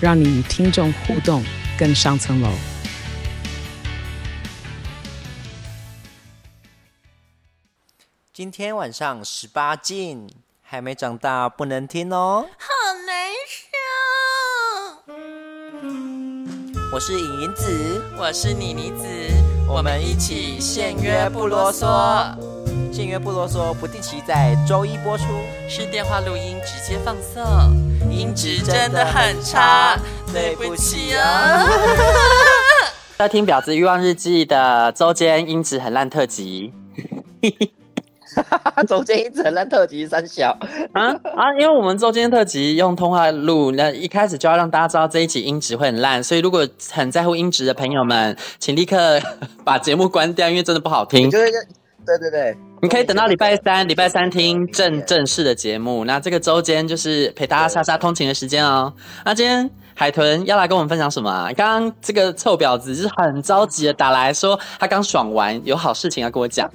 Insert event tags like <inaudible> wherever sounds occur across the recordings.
让你与听众互动更上层楼。今天晚上十八禁，还没长大不能听哦。好难受。我是影影子，我是妮妮子，我们一起限约不啰嗦。限约不啰嗦，不定期在周一播出，是电话录音直接放送，音质真的很差，对不起啊！<laughs> 在听《婊子欲望日记》的周间音质很烂特辑，周间音质很烂特辑三小啊啊！因为我们周间特辑用通话录，那一开始就要让大家知道这一集音质会很烂，所以如果很在乎音质的朋友们，请立刻 <laughs> 把节目关掉，因为真的不好听。对对对，你可以等到礼拜三，礼拜三听正正式的节目。那这个周间就是陪大家杀杀通勤的时间哦。那今天海豚要来跟我们分享什么啊？刚刚这个臭婊子就是很着急的打来说，他刚爽完，有好事情要跟我讲。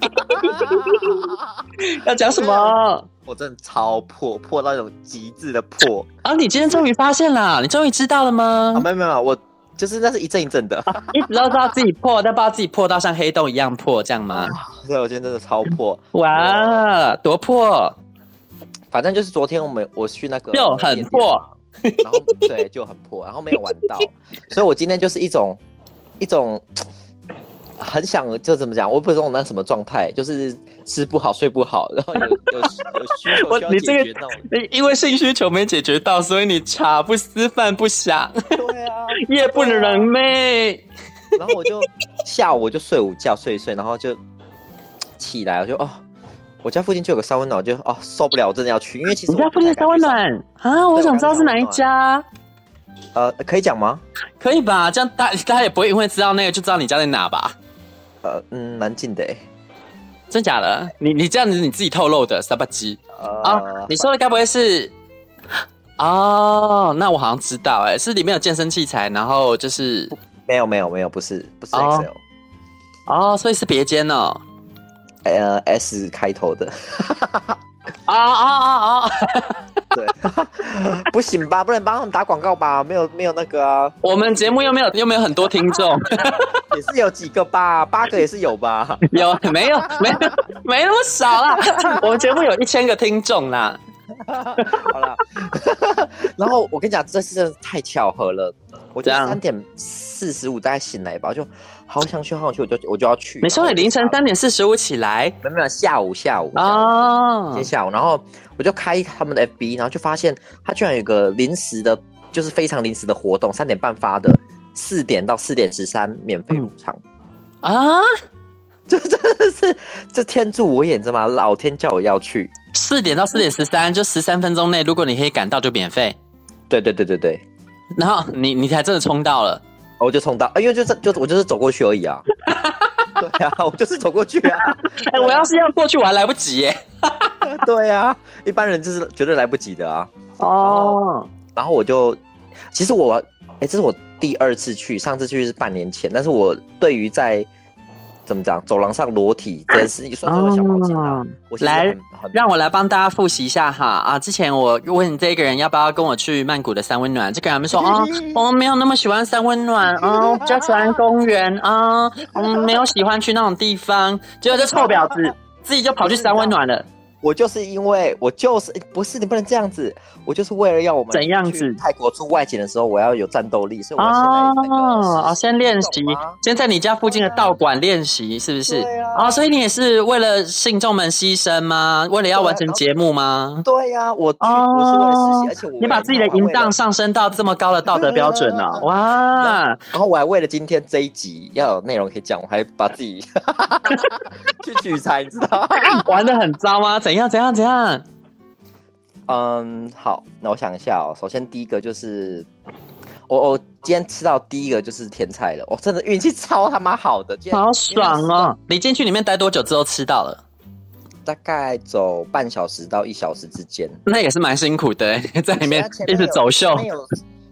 <laughs> 要讲什么？我真的超破，破到一种极致的破。啊，你今天终于发现了，你终于知道了吗？啊，没有没有，我。就是那是一阵一阵的，一直都知道自己破，但不知道自己破到像黑洞一样破，这样吗？对，我今天真的超破，哇，多破！反正就是昨天我们我去那个就很破，然后对就很破，然后没有玩到，<laughs> 所以我今天就是一种一种。很想就怎么讲，我不知道我那什么状态，就是吃不好睡不好，然后有 <laughs> 有有需求需要解决到。你因为性需求没解决到，所以你茶不思饭不想。对啊，<laughs> 夜不能寐。然后我就下午我就睡午觉睡一睡，然后就起来，我就哦，我家附近就有个三温暖，我就哦受不了，我真的要去，因为其实我家附近三温暖啊，我想知道是哪一家。呃，可以讲吗？可以吧，这样大大家也不会因为知道那个就知道你家在哪吧？呃嗯，蛮近的诶，真假的？你你这样子你自己透露的，傻吧唧啊！你说的该不会是？哦，那我好像知道，哎，是里面有健身器材，然后就是没有没有没有，不是不是 Excel，哦，所以是别间哦，呃 S 开头的，啊啊啊啊！<laughs> 对，<laughs> 不行吧？不能帮他们打广告吧？没有没有那个啊，我们节目又没有又没有很多听众，<laughs> 也是有几个吧，八个也是有吧？有没有没有没那么少啦？我们节目有一千个听众啦。<laughs> 好了，<laughs> 然后我跟你讲，这次真的太巧合了，我就三点四十五大概醒来吧，就好想去，好想去，我就我就要去。你说你凌晨三点四十五起来？没有没有，下午下午哦，今天下午，然后。我就开他们的 FB，然后就发现他居然有个临时的，就是非常临时的活动，三点半发的，四点到四点十三免费入场啊！<laughs> 这真的是这天助我也，知道吗？老天叫我要去，四点到四点十三，就十三分钟内，如果你可以赶到就免费。对对对对对，然后你你才真的冲到了，我就冲到，因为就是就我就是走过去而已啊。<laughs> 对啊，我就是走过去啊。<laughs> 哎，我要是要过去，我还来不及耶。<laughs> 对啊，一般人就是绝对来不及的啊。哦，然后我就，其实我，哎，这是我第二次去，上次去是半年前，但是我对于在。怎么讲？走廊上裸体，这是一双双小毛巾啊！我来，让我来帮大家复习一下哈啊！之前我问你这个人要不要跟我去曼谷的三温暖，这个人们说啊，我们没有那么喜欢三温暖啊，<laughs> 比较喜欢公园啊，我们没有喜欢去那种地方。结果这臭婊子自己就跑去三温暖了。我就是因为我就是不是你不能这样子，我就是为了要我们怎样子泰国出外景的时候，我要有战斗力，所以我现在哦哦，先练习，先在你家附近的道馆练习，是不是？对啊。哦，所以你也是为了信众们牺牲吗？为了要完成节目吗？对呀，我我是为了实习，而且我你把自己的淫荡上升到这么高的道德标准了，哇！然后我还为了今天这一集要有内容可以讲，我还把自己 <laughs> 去取材，你知道？<laughs> 玩的很糟吗？怎样怎样怎样？嗯，好，那我想一下哦。首先第一个就是，我我今天吃到第一个就是甜菜了，我真的运气超他妈好的，好爽哦！你进去里面待多久之后吃到了？大概走半小时到一小时之间，那也是蛮辛苦的，在里面一直走秀。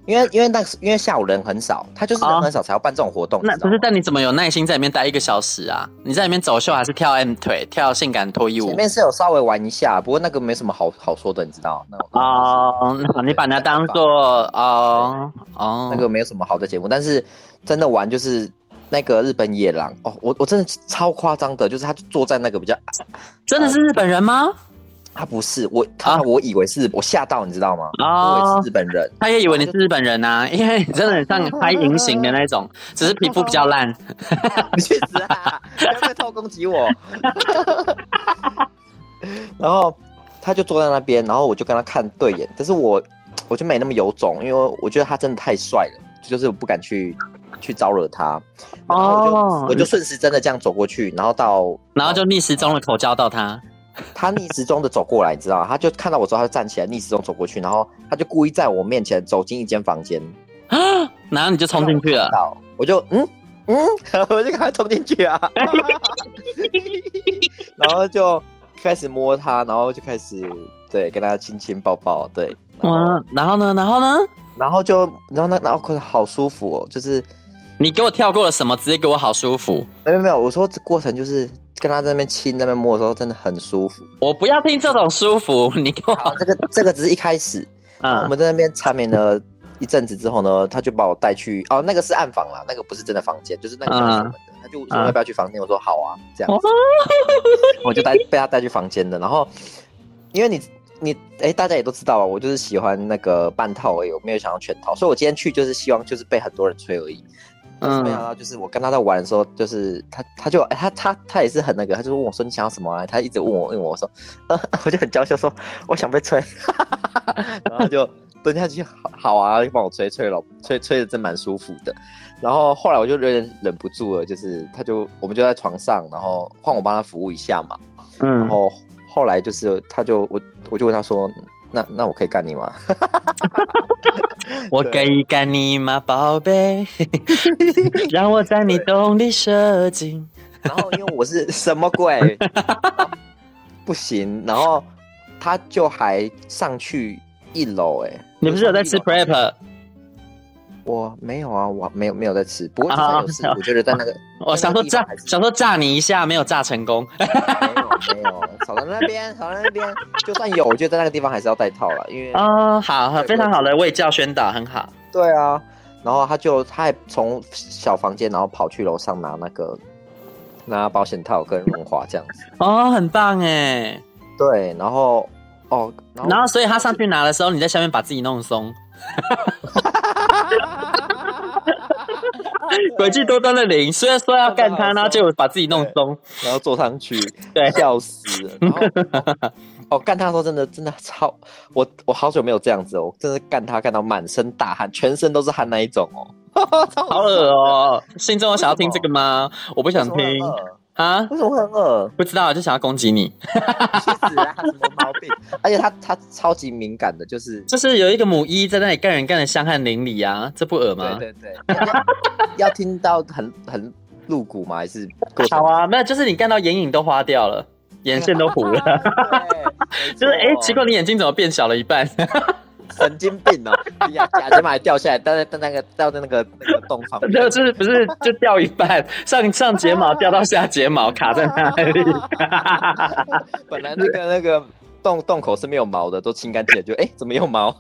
因为因为那因为下午人很少，他就是人很少才要办这种活动。那不是？但你怎么有耐心在里面待一个小时啊？你在里面走秀还是跳 M 腿、跳性感脱衣舞？前面是有稍微玩一下，不过那个没什么好好说的，你知道？哦，你把它当做哦哦，那个没有什么好的节目，但是真的玩就是那个日本野狼哦，我我真的超夸张的，就是他坐在那个比较，真的是日本人吗？他不是我，他我以为是我吓到，你知道吗？以为是日本人，他也以为你是日本人呐，因为你真的很像拍隐形的那种，只是皮肤比较烂。你去死啊！不要再偷攻击我。<laughs> 然后他就坐在那边，然后我就跟他看对眼，但是我我就没那么有种，因为我觉得他真的太帅了，就是我不敢去去招惹他。然后我就、oh. 我就顺时针的这样走过去，然后到然后就逆时钟的口交到他。他逆时钟的走过来，你知道，他就看到我之后，他就站起来，逆时钟走过去，然后他就故意在我面前走进一间房间，啊，然后你就冲进去了，我就嗯嗯，<laughs> 我就赶快冲进去啊，<laughs> 然后就开始摸他，然后就开始对跟他亲亲抱抱，对，哇，然后呢，然后呢，然后就然后呢然后可是好舒服哦，就是你给我跳过了什么，直接给我好舒服，没有没有，我说这过程就是。跟他在那边亲、那边摸的时候，真的很舒服。我不要听这种舒服，<laughs> 你给我好。这个这个只是一开始，啊，我们在那边缠绵了一阵子之后呢，他就把我带去哦，那个是暗房啦，那个不是真的房间，就是那个什么他就说要不要去房间，啊、我说好啊，这样子，<laughs> 我就带被他带去房间的。然后，因为你你哎、欸，大家也都知道啊，我就是喜欢那个半套而已，我没有想要全套，所以我今天去就是希望就是被很多人吹而已。嗯，没想到就是我跟他在玩的时候，就是他他就哎他他他也是很那个，他就问我说你想要什么啊？他一直问我问我说，呃，<laughs> 我就很娇羞说我想被吹，<laughs> 然后就蹲下去好好啊，就帮我吹吹了，吹吹的真蛮舒服的。然后后来我就有点忍不住了，就是他就我们就在床上，然后换我帮他服务一下嘛，嗯，然后后来就是他就我我就问他说。那那我可以干你吗？<laughs> <laughs> 我可以干你吗，宝贝？<laughs> 让我在你洞里射精。<laughs> 然后因为我是什么鬼？不行。然后他就还上去一楼，哎，你不是有在吃 prep？我没有啊，我没有没有在吃，不过有吃。我觉得在那个，<laughs> 我想说炸，想说炸你一下，没有炸成功。没有没有，少在那边，少在那边。就算有，我觉得在那个地方还是要戴套了，因为啊，好，非常好的卫教宣导，很好。对啊，然后他就他还从小房间，然后跑去楼上拿那个拿保险套跟润滑这样子。哦，很棒哎。对，然后哦，然后所以他上去拿的时候，你在下面把自己弄松。<laughs> 诡计多端的灵，虽然说要干他，然后就把自己弄松，然后坐上去，对，笑死了。<laughs> 然后哦，干他的时候真的真的超，我我好久没有这样子哦，真的干他干到满身大汗，全身都是汗那一种哦，<laughs> 好恶哦！心中有想要听这个吗？我不想听。啊？为什么会很恶？不知道，就想要攻击你。<laughs> 去死啊！什么毛病？而且他他超级敏感的，就是就是有一个母一在那里干人干的香汗淋漓啊，这不恶吗？对对对。<laughs> 要听到很很露骨吗？还是好啊？没有，就是你干到眼影都花掉了，眼线都糊了。<laughs> 对，就是哎、欸，奇怪，你眼睛怎么变小了一半？神经病哦！<laughs> 呀，假睫毛还掉下来，但是在那个掉在那个那个洞旁边，就是不是就掉一半，上上睫毛 <laughs> 掉到下睫毛，卡在那里。<laughs> 本来那个那个洞洞口是没有毛的，都清干净了，就哎、欸，怎么有毛？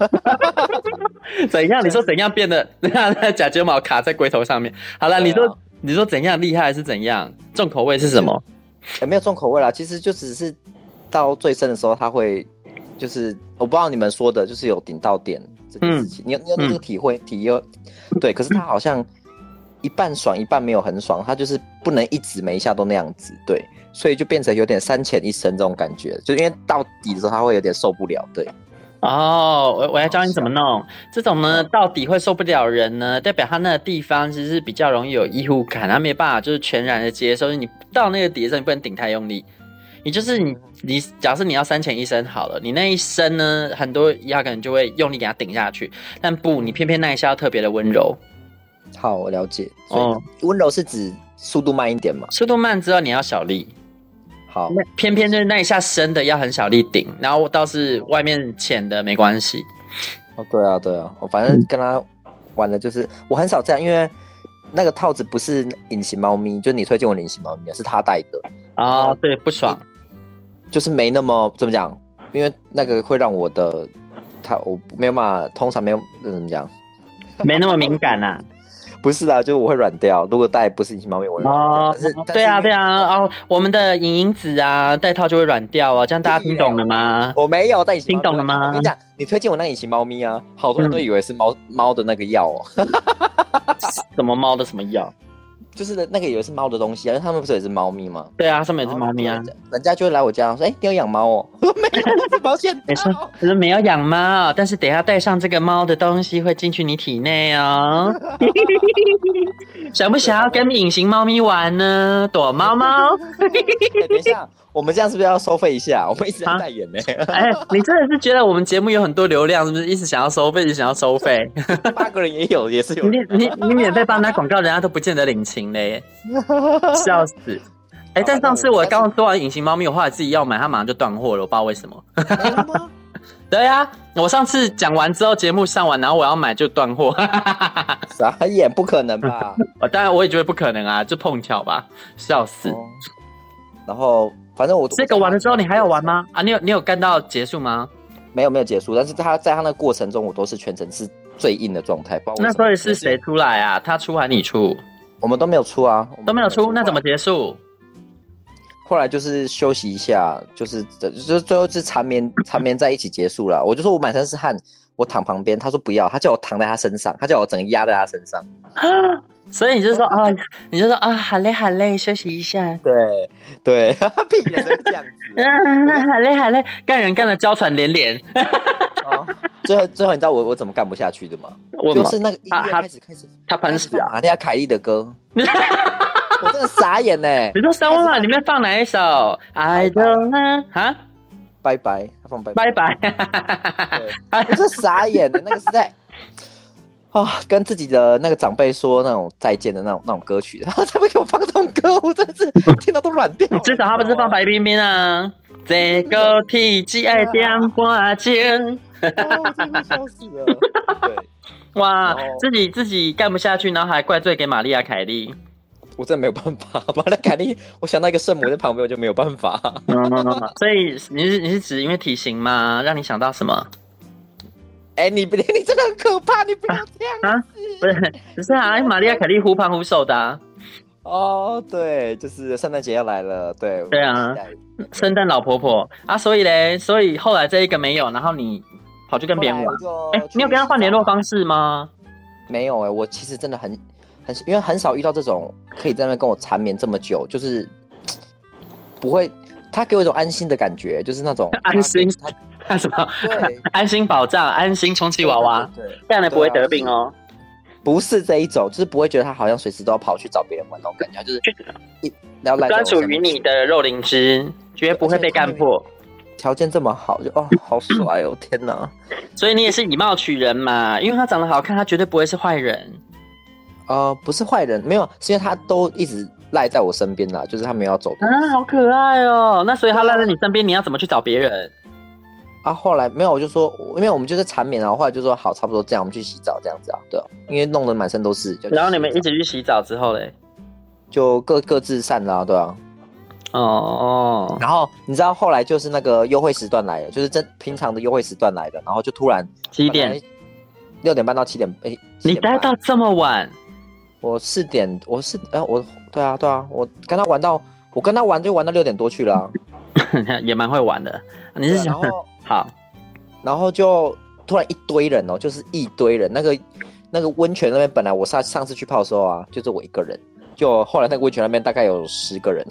怎样？你说怎样变得那那假睫毛卡在龟头上面？好了，你说你说怎样厉害还是怎样？重口味是什么？也没有重口味啦，其实就只是到最深的时候，它会。就是我不知道你们说的，就是有顶到点这件事情，嗯、你有你有那个体会、嗯、体验？对，可是他好像一半爽一半没有很爽，他就是不能一直每一下都那样子，对，所以就变成有点三浅一深这种感觉，就因为到底的时候他会有点受不了，对。哦，我我要教你怎么弄，这种呢到底会受不了人呢，代表他那个地方其实是比较容易有异物感，他没办法就是全然的接受，你到那个底的时候你不能顶太用力。也就是你你假设你要三浅一深好了，你那一深呢，很多一下可能就会用力给它顶下去，但不，你偏偏那一下要特别的温柔。好，我了解。哦，温柔是指速度慢一点嘛？速度慢之后你要小力。好，那偏偏就是那一下深的要很小力顶，然后倒是外面浅的没关系。哦，对啊，对啊，我反正跟他玩的就是、嗯、我很少这样，因为那个套子不是隐形猫咪，就你推荐我隐形猫咪，是他戴的啊、哦，对，不爽，就是没那么怎么讲，因为那个会让我的他我没有办法，通常没有怎么讲，没那么敏感呐、啊。不是啊，就是我会软掉。如果戴不是隐形猫咪，我会软掉。哦，对啊，对啊。哦，我们的影影子啊，戴套就会软掉啊。这样大家听懂了吗？我没有戴隐形。听懂了吗？我跟你讲，你推荐我那隐形猫咪啊，好多人都以为是猫猫、嗯、的那个药哦。<laughs> 什么猫的什么药？就是那个以为是猫的东西啊，因为他们不是也是猫咪吗？对啊，上面也是猫咪啊。人家就会来我家说：“哎、欸，你有养猫哦？”我 <laughs> 没有，保险。没事，可是没有养猫，但是等下带上这个猫的东西会进去你体内哦。<laughs> 想不想要跟隐形猫咪玩呢？躲猫猫。<laughs> 欸、等一下。我们这样是不是要收费一下？我们一直在代言呢。哎，你真的是觉得我们节目有很多流量，是不是？一直想要收费，一直想要收费。八个人也有，也是有。你你你免费帮他打广告，人家都不见得领情嘞，<laughs> 笑死！哎、欸，但上次我刚刚说完隐形猫咪，我后来自己要买，它马上就断货了，我不知道为什么。<laughs> <laughs> 对呀、啊，我上次讲完之后，节目上完，然后我要买就断货。傻眼，不可能吧？我当然我也觉得不可能啊，就碰巧吧，笑死。哦、然后。反正我这个完了之后，你还有玩吗？啊，你有你有干到结束吗？没有没有结束，但是他在他那个过程中，我都是全程是最硬的状态。那所以是谁出来啊？他出还是你出？我们都没有出啊，都没有出，那怎么结束？后来就是休息一下，就是就是最后是缠绵 <coughs> 缠绵在一起结束了。我就说我满身是汗，我躺旁边，他说不要，他叫我躺在他身上，他叫我整个压在他身上。<gasps> 所以你就说啊，你就说啊，好累好累，休息一下。对对，<laughs> 屁也是这样子。嗯，<laughs> 好累好累，干人干的娇喘连连。哦，<laughs> 最后最后你知道我我怎么干不下去的吗？我就是那个音乐开始开始，他喷死啊！玛丽亚凯莉的歌，我真的傻眼呢。你说三温暖里面放哪一首？I don't know 啊？拜拜，他放拜拜拜。我是傻眼的，那个是在。啊、哦，跟自己的那个长辈说那种再见的那种那种歌曲，然 <laughs> 后他们给我放这种歌，我真的是听到都软掉。<laughs> 至少他不是放白冰冰啊，这个天只爱点半钟，我真的笑死了。对，哇，自己自己干不下去，然后还怪罪给玛利亚凯莉，我真的没有办法。<laughs> 玛丽亚凯莉，我想到一个圣母在旁边，我就没有办法。所以你是你是指因为体型吗？让你想到什么？哎、欸，<laughs> 你不，你真的很可怕，你不要这样啊！不是，不是啊，玛利亚凯莉忽胖忽瘦的、啊。哦，对，就是圣诞节要来了，对。对啊，圣诞老婆婆啊，所以嘞，所以后来这一个没有，然后你跑去跟别人玩。哎、欸，你有跟他换联络方式吗？没有哎、欸，我其实真的很很，因为很少遇到这种可以在那跟我缠绵这么久，就是 <tsk> 不会，他给我一种安心的感觉，就是那种安心。<laughs> 他什么？对，<laughs> 安心保障，安心充气娃娃，对，这样的不会得病哦。不是这一种，就是不会觉得他好像随时都要跑去找别人玩那种感觉，就是一然后专属于你的肉灵芝，绝不会被干破。条件这么好，就哦，好帅哦，天哪！所以你也是以貌取人嘛，因为他长得好看，他绝对不会是坏人。呃，不是坏人，没有，是因为他都一直赖在我身边啦，就是他没有走。啊，好可爱哦！那所以他赖在你身边，你要怎么去找别人？啊，后来没有，我就说，因为我们就是缠绵然，后后来就说好，差不多这样，我们去洗澡这样子啊，对啊，因为弄得满身都是。然后你们一起去洗澡之后嘞，就各各自散了，对啊。哦哦。然后你知道后来就是那个优惠时段来了，就是真平常的优惠时段来的，然后就突然几点？六点半到七点，哎，你待到这么晚？我四点，我是哎，我对啊对啊，我跟他玩到，我跟他玩就玩到六点多去了啊，<laughs> 也蛮会玩的。你是想？好，然后就突然一堆人哦，就是一堆人。那个那个温泉那边本来我上上次去泡的时候啊，就是我一个人。就后来那个温泉那边大概有十个人。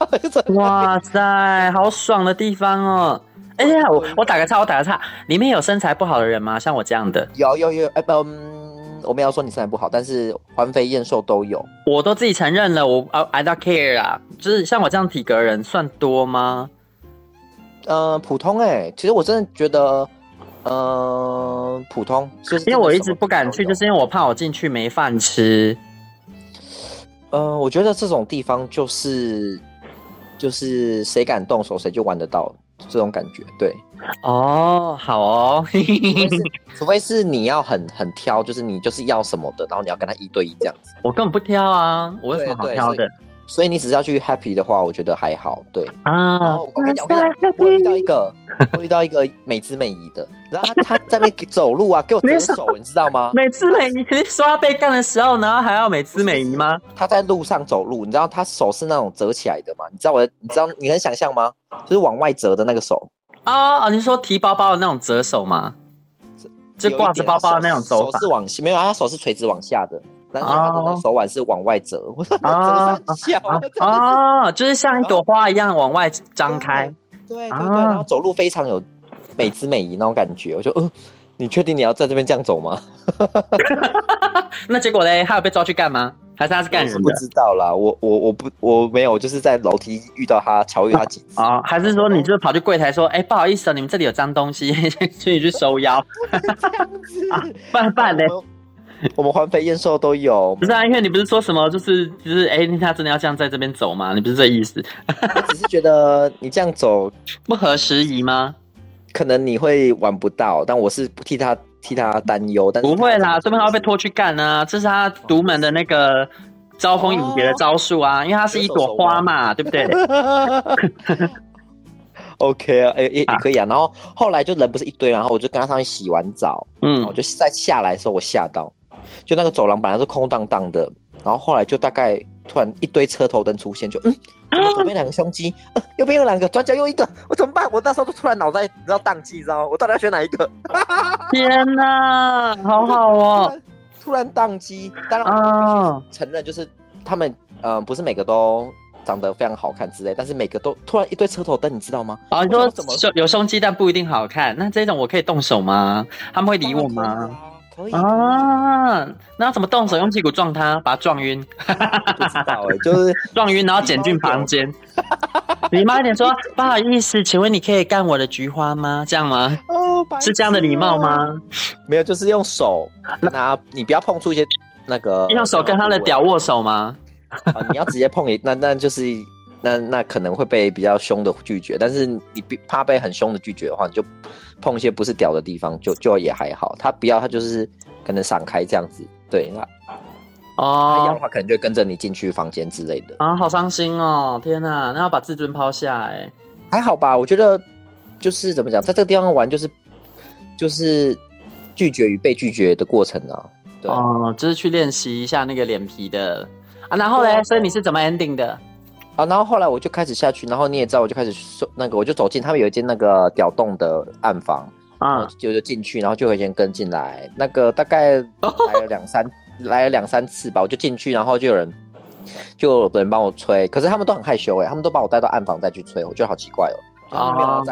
<laughs> 哇塞，好爽的地方哦！哎呀，我我打个岔，我打个岔，里面有身材不好的人吗？像我这样的？有有有，哎、嗯、我没有说你身材不好，但是环肥燕瘦都有。我都自己承认了，我 I don't care 啊。就是像我这样体格人算多吗？呃，普通哎、欸，其实我真的觉得，呃，普通。就是因为我一直不敢去，就是因为我怕我进去没饭吃。呃，我觉得这种地方就是就是谁敢动手谁就玩得到这种感觉，对。哦，好哦，除非是，<laughs> 除非是你要很很挑，就是你就是要什么的，然后你要跟他一对一这样子。我根本不挑啊，我有什么好挑的？所以你只是要去 happy 的话，我觉得还好。对啊，我跟你讲，我遇到一个，<laughs> 我遇到一个美姿美仪的，然后他在那边走路啊，给我折手，你知道吗？美姿美仪，你说要被干的时候，然后还要美姿美仪吗？他在路上走路，你知道他手是那种折起来的吗？你知道我，你知道你能想象吗？就是往外折的那个手。啊啊！你说提包包的那种折手吗？就挂着包包的那种手是往没有啊，他手是垂直往下的。然后他的手腕是往外折，我说折三下啊，就是像一朵花一样往外张开，对对对，然后走路非常有美姿美仪那种感觉，我就嗯，你确定你要在这边这样走吗？<laughs> <laughs> 那结果嘞，他有被抓去干吗？还是他是干什么？不知道啦，我我我不我没有，就是在楼梯遇到他，巧遇他几次啊？还是说你就是跑去柜台说，哎，不好意思啊，你们这里有脏东西，<laughs> 请你去收腰？这样子，办办嘞。<laughs> 我们环肥燕瘦都有，不是啊？因为你不是说什么，就是就是，哎、欸，他真的要这样在这边走吗？你不是这意思？<laughs> 我只是觉得你这样走不合时宜吗？可能你会玩不到，但我是替他替他担忧。但是不会啦，这边他会被拖去干啊！这是他独门的那个招蜂引蝶的招数啊，哦、因为它是一朵花嘛，对不对？<laughs> OK 啊，哎、欸、也、欸、可以啊。然后后来就人不是一堆，然后我就跟他上去洗完澡，嗯，我就再下来的时候，我吓到。就那个走廊本来是空荡荡的，然后后来就大概突然一堆车头灯出现，就嗯，左边两个胸肌，呃、右边有两个，转角又一个，我怎么办？我那时候就突然脑袋你知道宕机，你知道吗？我到底要选哪一个？天哪，好好哦！突然宕机，当然我承认就是他们嗯、呃，不是每个都长得非常好看之类，但是每个都突然一堆车头灯，你知道吗？啊，你说怎么有胸肌但不一定好看？那这种我可以动手吗？他们会理我吗？可以啊，那要怎么动手？用屁股撞他，把他撞晕？不知道哎、欸，就是 <laughs> 撞晕，然后捡进房间。<laughs> 礼貌一点说，不好意思，请问你可以干我的菊花吗？这样吗？哦，是这样的礼貌吗？没有，就是用手拿，你不要碰触一些那个。用手跟他的屌握手吗？啊，你要直接碰，那那就是那那可能会被比较凶的拒绝，但是你怕被很凶的拒绝的话，你就。碰一些不是屌的地方，就就也还好。他不要，他就是可能闪开这样子。对，那哦，他要的话可能就跟着你进去房间之类的。啊，好伤心哦！天哪，那要把自尊抛下哎。还好吧，我觉得就是怎么讲，在这个地方玩就是就是拒绝与被拒绝的过程啊。对哦，就是去练习一下那个脸皮的啊。然后嘞，啊、所以你是怎么 ending 的？啊，然后后来我就开始下去，然后你也知道，我就开始说那个，我就走进他们有一间那个屌洞的暗房啊，就就进去，然后就有一间跟进来，那个大概 <laughs> 来了两三来了两三次吧，我就进去，然后就有人就有人帮我吹，可是他们都很害羞哎，他们都把我带到暗房再去吹，我觉得好奇怪哦。啊，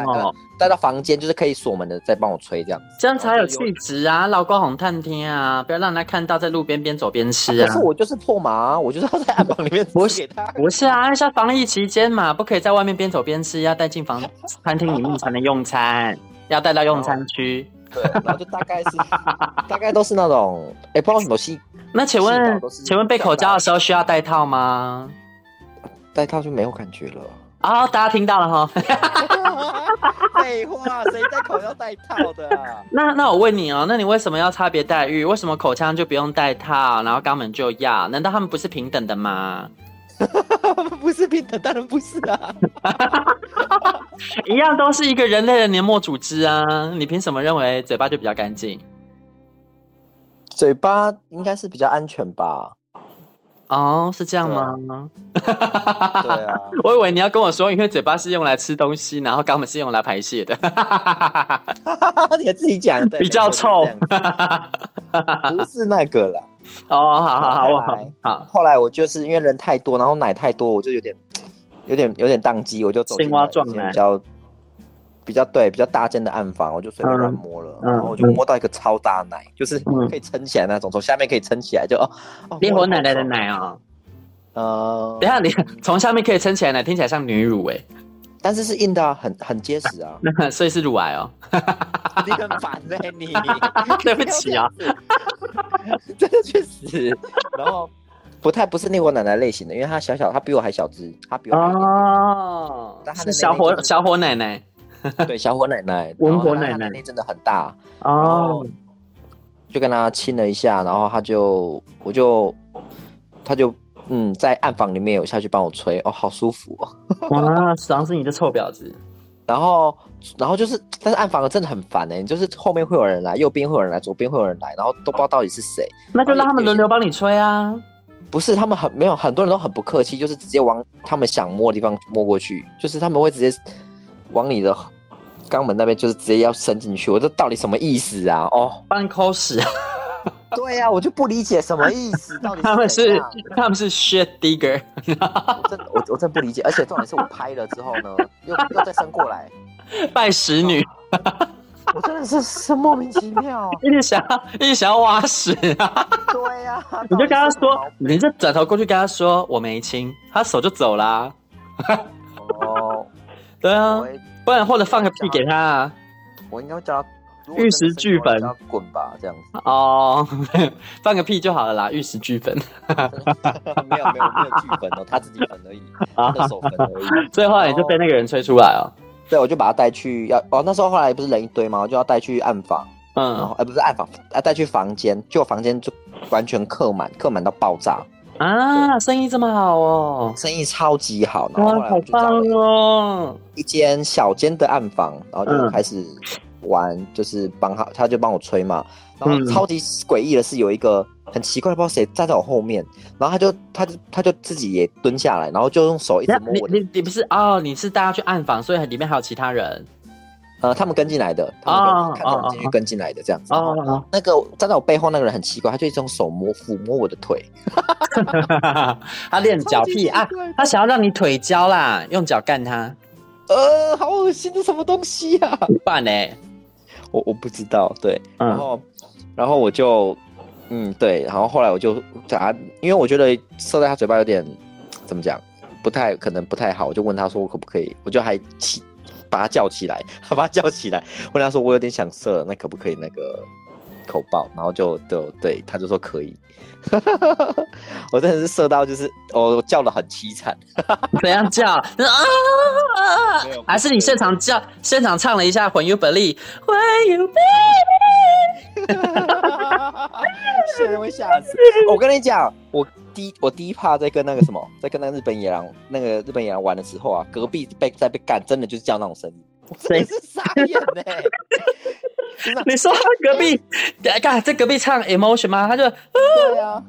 带到房间就是可以锁门的，再帮我吹这样子，这样才有气质啊！老公红探听啊，不要让人家看到在路边边走边吃啊！可是我就是破麻，我就是要在暗房里面我给他。不是啊，像防疫期间嘛，不可以在外面边走边吃，要带进房 <laughs> 餐厅里面才能用餐，要带到用餐区。对，然后就大概是大概都是那种，哎，不知道什么戏。那请问，请问被口交的时候需要戴套吗？戴套就没有感觉了。啊、哦，大家听到了哈。<laughs> 废话，谁戴口要戴套的啊？<laughs> 那那我问你哦，那你为什么要差别待遇？为什么口腔就不用戴套，然后肛门就要？难道他们不是平等的吗？<laughs> 不是平等，当然不是啊。一样都是一个人类的黏膜组织啊，你凭什么认为嘴巴就比较干净？嘴巴应该是比较安全吧。哦，是这样吗？对啊，<laughs> 我以为你要跟我说，因为嘴巴是用来吃东西，然后肛门是用来排泄的。你自己讲的，比较臭，不是那个啦。<laughs> 哦，好好好，我好。好，后来我就是因为人太多，然后奶太多，我就有点、有点、有点宕机，我就走进青蛙比较比较对比较大间的暗房，我就随便乱摸了，嗯、然后我就摸到一个超大奶，嗯、就是可以撑起来那种，从下面可以撑起来就哦。烈火奶奶的奶啊、哦，呃，等下你从下面可以撑起来奶，听起来像女乳哎，但是是硬的、啊，很很结实啊，<laughs> 所以是乳癌哦。你很烦嘞、欸、你，<laughs> 对不起啊，<laughs> 真的确实，然后。不太不是烈火奶奶类型的，因为她小小，她比我还小只，她比我还小哦，但她是小火小火奶奶，<laughs> 对，小火奶奶，<laughs> 文火奶奶，那真的很大。哦，就跟他亲了一下，然后他就，我就，他就，嗯，在暗房里面有下去帮我吹，哦，好舒服哦，哇，实际上是你的臭婊子，<laughs> 然后，然后就是，但是暗房真的很烦哎，就是后面会有人来，右边会有人来，左边会有人来，然后都不知道到底是谁，那就让他们轮流帮你吹啊。不是，他们很没有，很多人都很不客气，就是直接往他们想摸的地方摸过去，就是他们会直接往你的肛门那边，就是直接要伸进去。我这到底什么意思啊？哦，帮你抠屎啊？对呀、啊，我就不理解什么意思，<laughs> 到底是他们是他们是 shit digger，我真我我真不理解，而且重点是我拍了之后呢，<laughs> 又又再伸过来，拜屎女。我真的是是莫名其妙，<laughs> 一直想要一直想要挖屎啊！对呀、啊，你就跟他说，你就转头过去跟他说我没亲，他手就走啦。哦，对啊，不然或者放个屁给他啊。我应该会叫他玉石俱焚，滚吧这样子。哦，<laughs> 放个屁就好了啦，玉石俱焚。<laughs> 没有没有没有俱焚哦，他自己焚而已，<laughs> 他的手焚而已。所以后来你就被那个人吹出来哦。对，我就把他带去要哦，那时候后来不是人一堆嘛？我就要带去暗房，嗯，然后哎，不是暗房，啊，带去房间，就房间就完全客满，客满到爆炸啊！生意这么好哦，生意超级好，然后，后来好棒哦！一间小间的暗房，然后就开始玩，嗯、就是帮他，他就帮我吹嘛。然后超级诡异的是，有一个很奇怪的，不知道谁站在我后面，然后他就他就他就自己也蹲下来，然后就用手一直摸我。你你你不是哦？你是带他去暗房，所以里面还有其他人。呃，他们跟进来的，他们看到我进去跟进来的这样子。哦，那个站在我背后那个人很奇怪，他就一直用手摸抚摸我的腿。他练脚屁啊，他想要让你腿焦啦，用脚干他。呃，好恶心，这什么东西呀？怎么办呢？我我不知道，对，然后。然后我就，嗯，对，然后后来我就讲他，因为我觉得射在他嘴巴有点，怎么讲，不太可能不太好，我就问他说我可不可以，我就还起把他叫起来，<laughs> 把他叫起来，问他说我有点想射，那可不可以那个口爆？然后就就对，他就说可以，<laughs> 我真的是射到就是我叫的很凄惨，怎样叫？啊？还是你现场叫，现场唱了一下 When You Believe，When You Believe，<laughs> 现在会吓死。我跟你讲，我第一我第一趴在跟那个什么，在跟那个日本野狼那个日本野狼玩的时候啊，隔壁被在被干，真的就是叫那种声音，我真的是傻眼呢、欸。你说隔壁干在隔壁唱 Emotion 吗？他就对啊，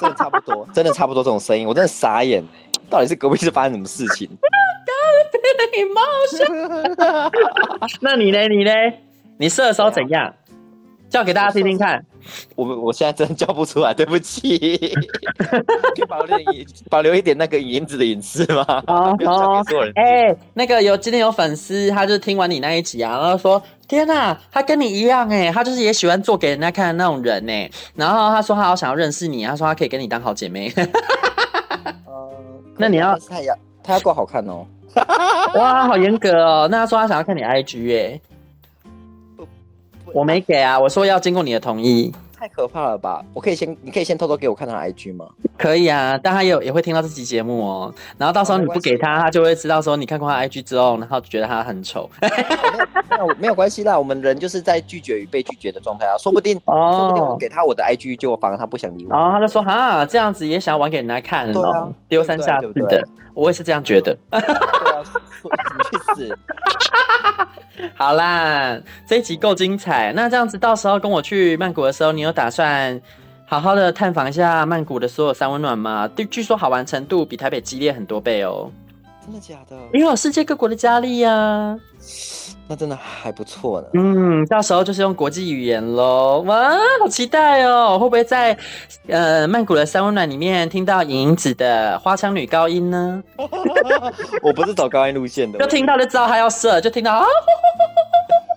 真的差不多，真的差不多这种声音，我真的傻眼。到底是隔壁是发生什么事情？<laughs> <laughs> 那你呢？你呢？你射的时候怎样？叫给大家听听看。我我现在真的叫不出来，对不起。<laughs> 可以保留点保留一点那个影子的隐私吗？哦哦。哎、欸，那个有今天有粉丝，他就听完你那一集啊，然后说：天哪，他跟你一样哎，他就是也喜欢做给人家看的那种人哎。然后他说他好想要认识你，他说他可以跟你当好姐妹。<laughs> 那你要他要他要够好看哦！哇，好严格哦！那他说他想要看你 IG 耶，我没给啊，我说要经过你的同意。太可怕了吧！我可以先，你可以先偷偷给我看他 IG 吗？可以啊，但他也有也会听到这期节目哦。然后到时候你不给他，他就会知道说你看过他 IG 之后，然后觉得他很丑。没有没有关系啦，我们人就是在拒绝与被拒绝的状态啊。说不定哦，说不定我给他我的 IG，结果反而他不想理我。然后他就说哈，这样子也想要玩给人家看哦，丢三下四的。我也是这样觉得。对啊，你去死！<laughs> 好啦，这一集够精彩。那这样子，到时候跟我去曼谷的时候，你有打算好好的探访一下曼谷的所有三温暖嘛？据据说好玩程度比台北激烈很多倍哦。真的假的？因为有世界各国的佳丽呀。那真的还不错呢。嗯，到时候就是用国际语言喽。哇，好期待哦！会不会在呃曼谷的三温暖里面听到淫子的花腔女高音呢？<laughs> 我不是走高音路线的，就听到就知道他要射，就听到啊。